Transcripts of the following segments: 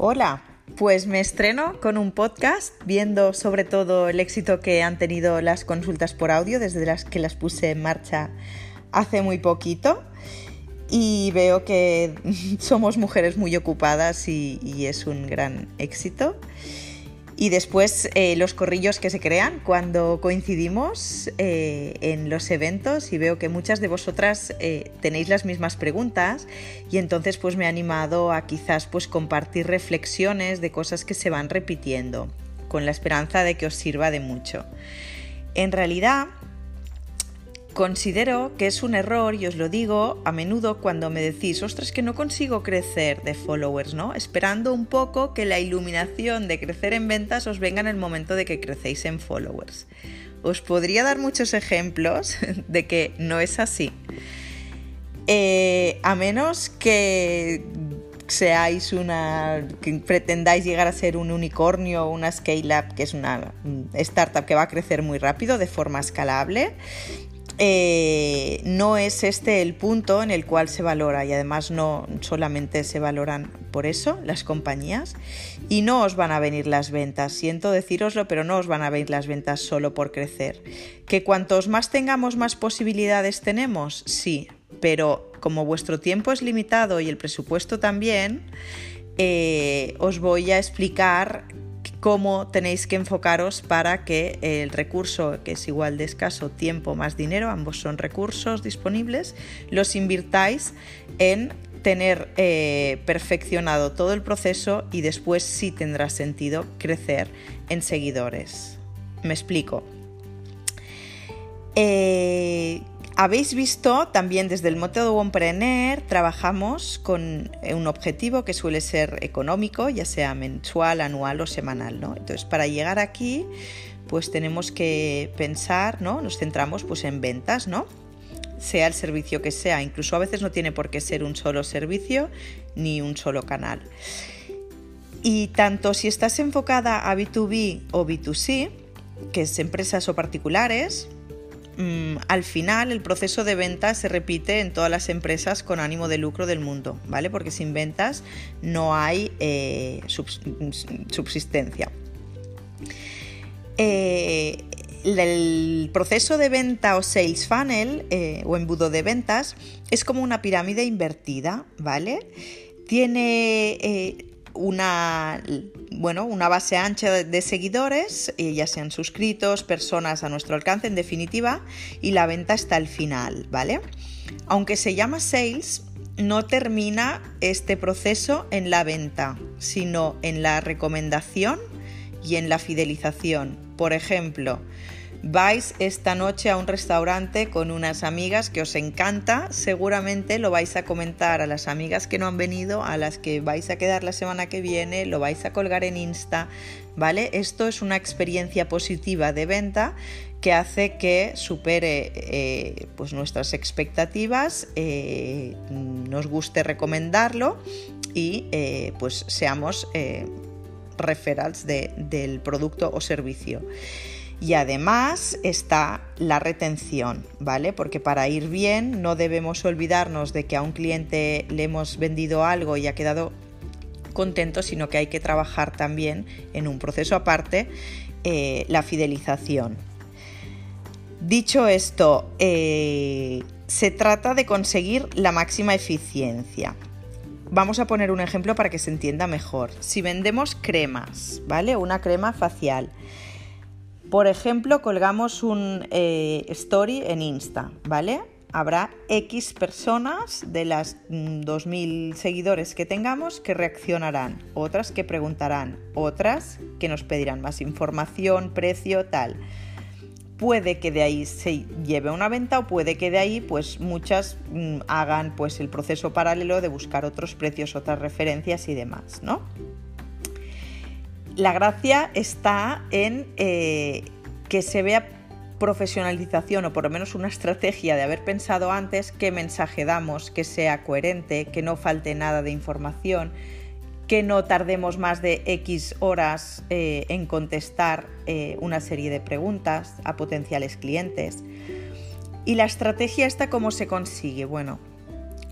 Hola, pues me estreno con un podcast viendo sobre todo el éxito que han tenido las consultas por audio desde las que las puse en marcha hace muy poquito y veo que somos mujeres muy ocupadas y, es un gran éxito. Y después eh, los corrillos que se crean cuando coincidimos eh, en los eventos y veo que muchas de vosotras eh, tenéis las mismas preguntas y entonces pues me ha animado a quizás pues compartir reflexiones de cosas que se van repitiendo con la esperanza de que os sirva de mucho. En realidad Considero que es un error, y os lo digo a menudo cuando me decís, ostras, que no consigo crecer de followers, ¿no? Esperando un poco que la iluminación de crecer en ventas os venga en el momento de que crecéis en followers. Os podría dar muchos ejemplos de que no es así. Eh, a menos que seáis una. que pretendáis llegar a ser un unicornio o una scale-up, que es una startup que va a crecer muy rápido de forma escalable. Eh, no es este el punto en el cual se valora y además no solamente se valoran por eso las compañías y no os van a venir las ventas, siento deciroslo, pero no os van a venir las ventas solo por crecer. Que cuantos más tengamos más posibilidades tenemos, sí, pero como vuestro tiempo es limitado y el presupuesto también, eh, os voy a explicar cómo tenéis que enfocaros para que el recurso, que es igual de escaso tiempo más dinero, ambos son recursos disponibles, los invirtáis en tener eh, perfeccionado todo el proceso y después sí tendrá sentido crecer en seguidores. Me explico. Eh, habéis visto también desde el método Wompreneur trabajamos con eh, un objetivo que suele ser económico, ya sea mensual, anual o semanal. ¿no? Entonces, para llegar aquí, pues tenemos que pensar, ¿no? Nos centramos pues en ventas, ¿no? Sea el servicio que sea, incluso a veces no tiene por qué ser un solo servicio ni un solo canal. Y tanto si estás enfocada a B2B o B2C, que es empresas o particulares, al final el proceso de venta se repite en todas las empresas con ánimo de lucro del mundo, ¿vale? Porque sin ventas no hay eh, subsistencia. Eh, el proceso de venta o sales funnel eh, o embudo de ventas es como una pirámide invertida, ¿vale? Tiene una, bueno, una base ancha de seguidores, eh, ya sean suscritos, personas a nuestro alcance en definitiva, y la venta está al final, ¿vale? Aunque se llama sales, no termina este proceso en la venta, sino en la recomendación y en la fidelización. Por ejemplo, vais esta noche a un restaurante con unas amigas que os encanta, seguramente lo vais a comentar a las amigas que no han venido, a las que vais a quedar la semana que viene, lo vais a colgar en Insta, ¿vale? Esto es una experiencia positiva de venta que hace que supere eh, pues nuestras expectativas, eh, nos guste recomendarlo y eh, pues seamos referrals del producto o servicio. Y además está la retención, ¿vale? Porque para ir bien no debemos olvidarnos de que a un cliente le hemos vendido algo y ha quedado contento, sino que hay que trabajar también en un proceso aparte eh, la fidelización. Dicho esto, eh, se trata de conseguir la máxima eficiencia. Vamos a poner un ejemplo para que se entienda mejor. Si vendemos cremas, ¿vale? Una crema facial por ejemplo, colgamos un eh, story en Insta, ¿vale? Habrá X personas de las 2.000 mm, seguidores que tengamos que reaccionarán, otras que preguntarán, otras que nos pedirán más información, precio, tal. Puede que de ahí se lleve una venta o puede que de ahí pues muchas mm, hagan pues el proceso paralelo de buscar otros precios, otras referencias y demás, ¿no? La gracia está en eh, que se vea profesionalización o por lo menos una estrategia de haber pensado antes qué mensaje damos, que sea coherente, que no falte nada de información, que no tardemos más de X horas eh, en contestar eh, una serie de preguntas a potenciales clientes. ¿Y la estrategia está cómo se consigue? Bueno,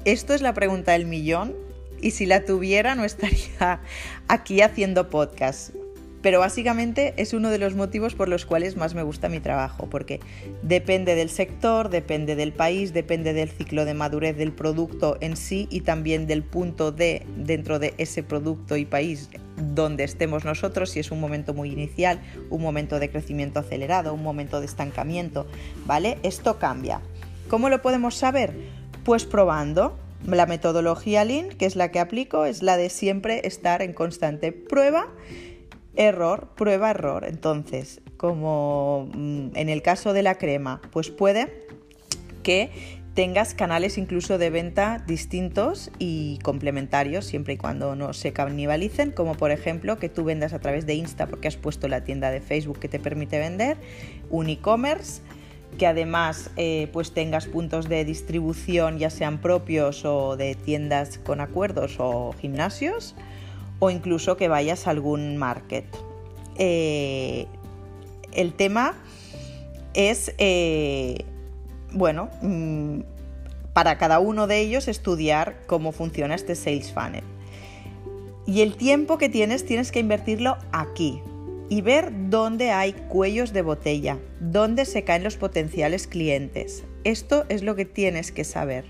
esto es la pregunta del millón y si la tuviera no estaría aquí haciendo podcast. Pero básicamente es uno de los motivos por los cuales más me gusta mi trabajo, porque depende del sector, depende del país, depende del ciclo de madurez del producto en sí y también del punto de dentro de ese producto y país donde estemos nosotros, si es un momento muy inicial, un momento de crecimiento acelerado, un momento de estancamiento, ¿vale? Esto cambia. ¿Cómo lo podemos saber? Pues probando. La metodología Lean, que es la que aplico, es la de siempre estar en constante prueba error, prueba, error. Entonces, como mm, en el caso de la crema, pues puede que tengas canales incluso de venta distintos y complementarios siempre y cuando no se canibalicen, como por ejemplo que tú vendas a través de Insta porque has puesto la tienda de Facebook que te permite vender, un e-commerce, que además eh, pues tengas puntos de distribución ya sean propios o de tiendas con acuerdos o gimnasios, o incluso que vayas a algún market. Eh, el tema es, eh, bueno, mm, para cada uno de ellos estudiar cómo funciona este sales funnel. Y el tiempo que tienes tienes que invertirlo aquí y ver dónde hay cuellos de botella, dónde se caen los potenciales clientes. Esto es lo que tienes que saber.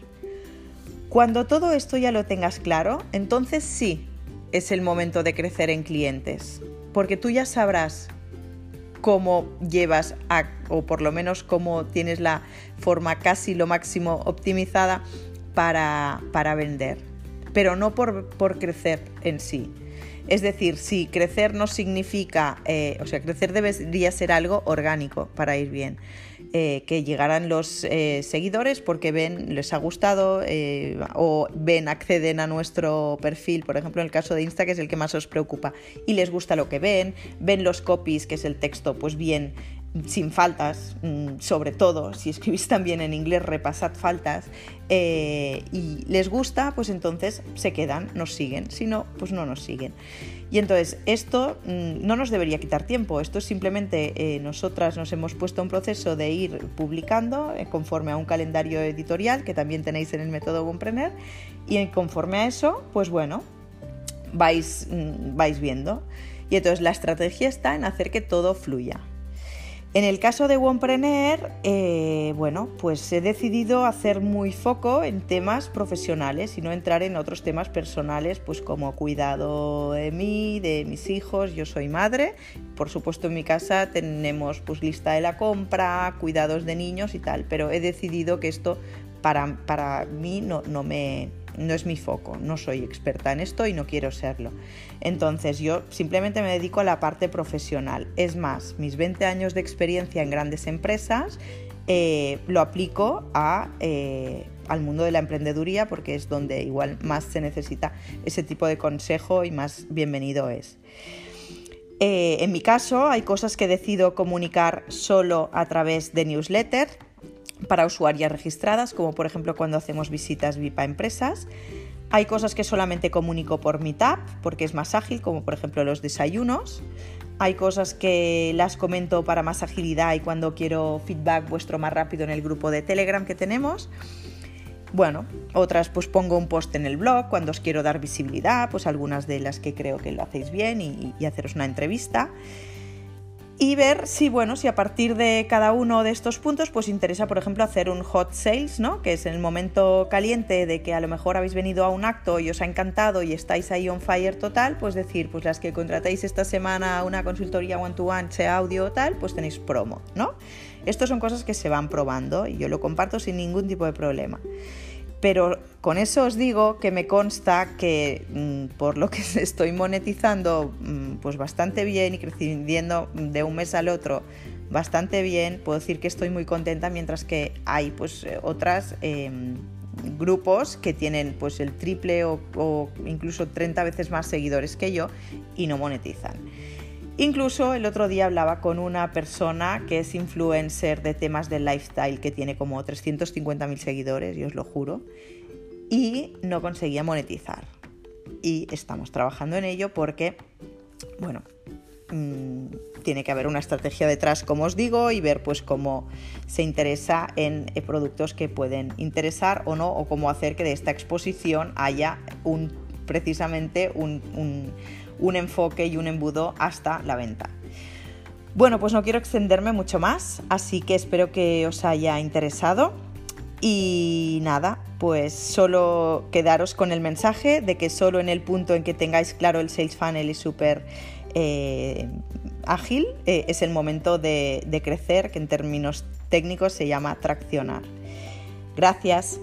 Cuando todo esto ya lo tengas claro, entonces sí, es el momento de crecer en clientes, porque tú ya sabrás cómo llevas, o por lo menos cómo tienes la forma casi lo máximo optimizada para, para vender, pero no por, por crecer en sí. Es decir, si crecer no significa, eh, o sea, crecer debería ser algo orgánico para ir bien. Eh, que llegaran los eh, seguidores porque ven, les ha gustado o ven, acceden a nuestro perfil, por ejemplo en el caso de Insta, que es el que más os preocupa, y les gusta lo que ven, ven los copies, que es el texto, pues bien sin faltas, mm, sobre todo, si escribís también en inglés, repasad faltas, eh, y les gusta, pues entonces se quedan, nos siguen, si no, pues no nos siguen. Y entonces esto mm, no nos debería quitar tiempo, esto es simplemente eh, nosotras nos hemos puesto un proceso de ir publicando eh, conforme a un calendario editorial que también tenéis en el método Compreneur y conforme a eso, pues bueno, vais, mm, vais viendo. Y entonces la estrategia está en hacer que todo fluya. En el caso de OnePreneur, eh, bueno, pues he decidido hacer muy foco en temas profesionales y no entrar en otros temas personales, pues como cuidado de mí, de mis hijos. Yo soy madre, por supuesto en mi casa tenemos pues lista de la compra, cuidados de niños y tal, pero he decidido que esto para, para mí no, no me no es mi foco, no soy experta en esto y no quiero serlo. Entonces yo simplemente me dedico a la parte profesional. Es más, mis 20 años de experiencia en grandes empresas eh, lo aplico a, eh, al mundo de la emprendeduría porque es donde igual más se necesita ese tipo de consejo y más bienvenido es. Eh, en mi caso hay cosas que decido comunicar solo a través de newsletter para usuarias registradas, como por ejemplo cuando hacemos visitas VIP a empresas. Hay cosas que solamente comunico por Meetup porque es más ágil, como por ejemplo los desayunos. Hay cosas que las comento para más agilidad y cuando quiero feedback vuestro más rápido en el grupo de Telegram que tenemos. Bueno, otras pues pongo un post en el blog cuando os quiero dar visibilidad, pues algunas de las que creo que lo hacéis bien y, y haceros una entrevista y ver si, bueno, si a partir de cada uno de estos puntos, pues interesa, por ejemplo, hacer un hot sales, ¿no? Que es el momento caliente de que a lo mejor habéis venido a un acto y os ha encantado y estáis ahí on fire total, pues decir, pues las que contratéis esta semana una consultoría one-to-one, sea audio o tal, pues tenéis promo, ¿no? Estas son cosas que se van probando y yo lo comparto sin ningún tipo de problema. Pero con eso os digo que me consta que mm, por lo que estoy monetizando mm, pues bastante bien y creciendo de un mes al otro bastante bien, puedo decir que estoy muy contenta mientras que hay pues eh, otras em, grupos que tienen pues el triple o, o incluso 30 veces más seguidores que yo y no monetizan. Incluso el otro día hablaba con una persona que es influencer de temas de lifestyle, que tiene como 350.000 seguidores, y os lo juro, y no conseguía monetizar. Y estamos trabajando en ello porque, bueno, mm, tiene que haber una estrategia detrás, como os digo, y ver pues cómo se interesa en productos que pueden interesar o no, o cómo hacer que de esta exposición haya un precisamente un enfoque y un embudo hasta la venta. Bueno, pues no quiero extenderme mucho más, así que espero que os haya interesado. Y nada, pues solo quedaros con el mensaje de que solo en el punto en que tengáis claro el Sales Funnel y súper eh, ágil eh, es el momento de crecer, que en términos técnicos se llama traccionar. Gracias.